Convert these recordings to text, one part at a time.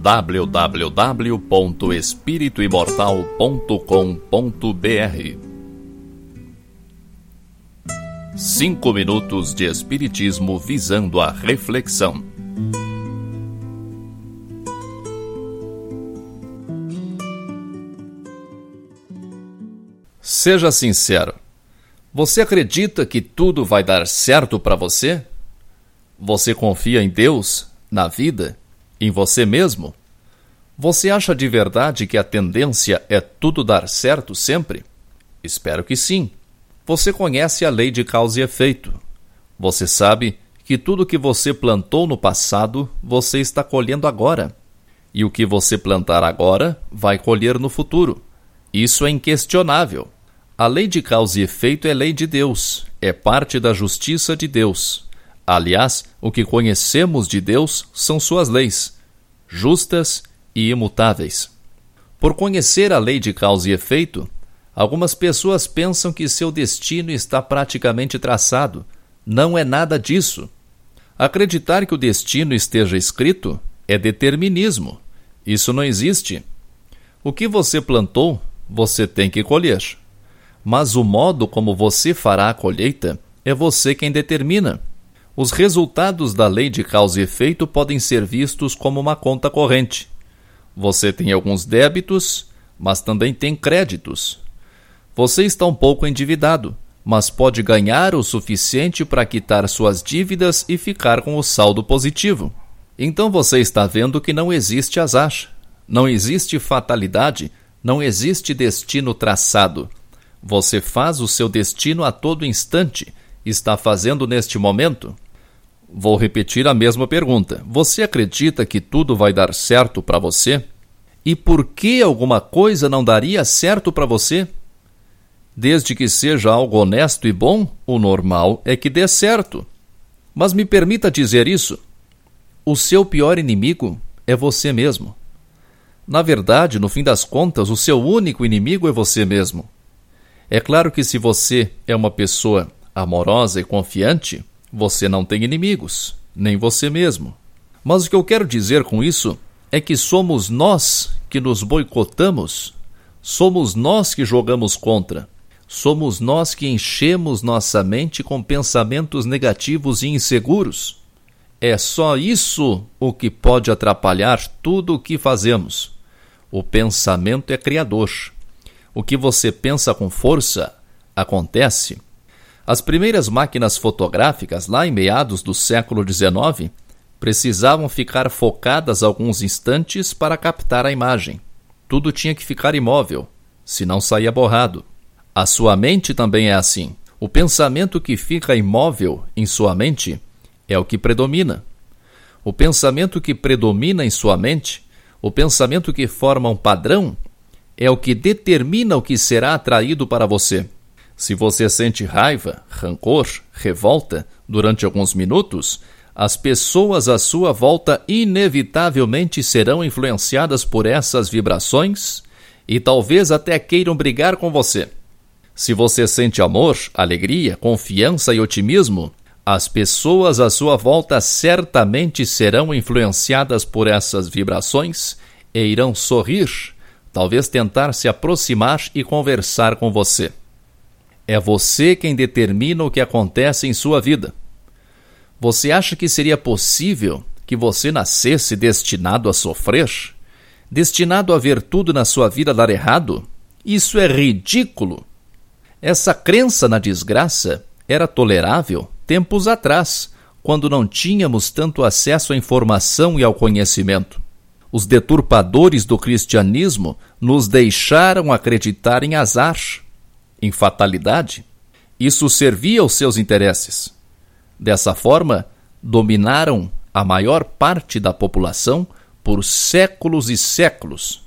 www.espirituimortal.com.br Cinco minutos de Espiritismo visando a reflexão. Seja sincero. Você acredita que tudo vai dar certo para você? Você confia em Deus, na vida, em você mesmo? Você acha de verdade que a tendência é tudo dar certo sempre? Espero que sim. Você conhece a lei de causa e efeito. Você sabe que tudo que você plantou no passado, você está colhendo agora. E o que você plantar agora, vai colher no futuro. Isso é inquestionável. A lei de causa e efeito é lei de Deus, é parte da justiça de Deus. Aliás, o que conhecemos de Deus são suas leis, justas e imutáveis. Por conhecer a lei de causa e efeito, algumas pessoas pensam que seu destino está praticamente traçado. Não é nada disso. Acreditar que o destino esteja escrito é determinismo. Isso não existe. O que você plantou, você tem que colher mas o modo como você fará a colheita é você quem determina. Os resultados da lei de causa e efeito podem ser vistos como uma conta corrente. Você tem alguns débitos, mas também tem créditos. Você está um pouco endividado, mas pode ganhar o suficiente para quitar suas dívidas e ficar com o saldo positivo. Então você está vendo que não existe azar, não existe fatalidade, não existe destino traçado você faz o seu destino a todo instante. Está fazendo neste momento? Vou repetir a mesma pergunta. Você acredita que tudo vai dar certo para você? E por que alguma coisa não daria certo para você? Desde que seja algo honesto e bom, o normal é que dê certo. Mas me permita dizer isso: o seu pior inimigo é você mesmo. Na verdade, no fim das contas, o seu único inimigo é você mesmo. É claro que se você é uma pessoa amorosa e confiante, você não tem inimigos, nem você mesmo. Mas o que eu quero dizer com isso é que somos nós que nos boicotamos, somos nós que jogamos contra, somos nós que enchemos nossa mente com pensamentos negativos e inseguros. É só isso o que pode atrapalhar tudo o que fazemos. O pensamento é criador. O que você pensa com força acontece. As primeiras máquinas fotográficas, lá em meados do século XIX, precisavam ficar focadas alguns instantes para captar a imagem. Tudo tinha que ficar imóvel, senão saía borrado. A sua mente também é assim. O pensamento que fica imóvel em sua mente é o que predomina. O pensamento que predomina em sua mente, o pensamento que forma um padrão, é o que determina o que será atraído para você. Se você sente raiva, rancor, revolta durante alguns minutos, as pessoas à sua volta inevitavelmente serão influenciadas por essas vibrações e talvez até queiram brigar com você. Se você sente amor, alegria, confiança e otimismo, as pessoas à sua volta certamente serão influenciadas por essas vibrações e irão sorrir talvez tentar se aproximar e conversar com você. É você quem determina o que acontece em sua vida. Você acha que seria possível que você nascesse destinado a sofrer? Destinado a ver tudo na sua vida dar errado? Isso é ridículo. Essa crença na desgraça era tolerável tempos atrás, quando não tínhamos tanto acesso à informação e ao conhecimento os deturpadores do cristianismo nos deixaram acreditar em azar, em fatalidade. Isso servia aos seus interesses. Dessa forma, dominaram a maior parte da população por séculos e séculos.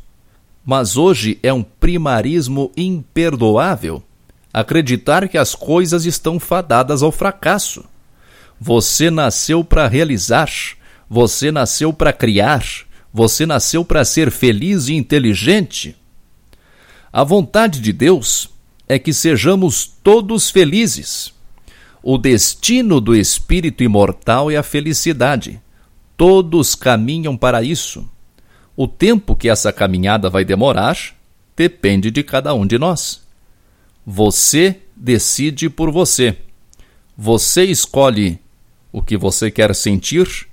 Mas hoje é um primarismo imperdoável acreditar que as coisas estão fadadas ao fracasso. Você nasceu para realizar, você nasceu para criar, você nasceu para ser feliz e inteligente. A vontade de Deus é que sejamos todos felizes. O destino do espírito imortal é a felicidade. Todos caminham para isso. O tempo que essa caminhada vai demorar depende de cada um de nós. Você decide por você. Você escolhe o que você quer sentir,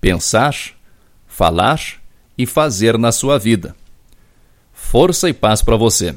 pensar, falar e fazer na sua vida. Força e paz para você.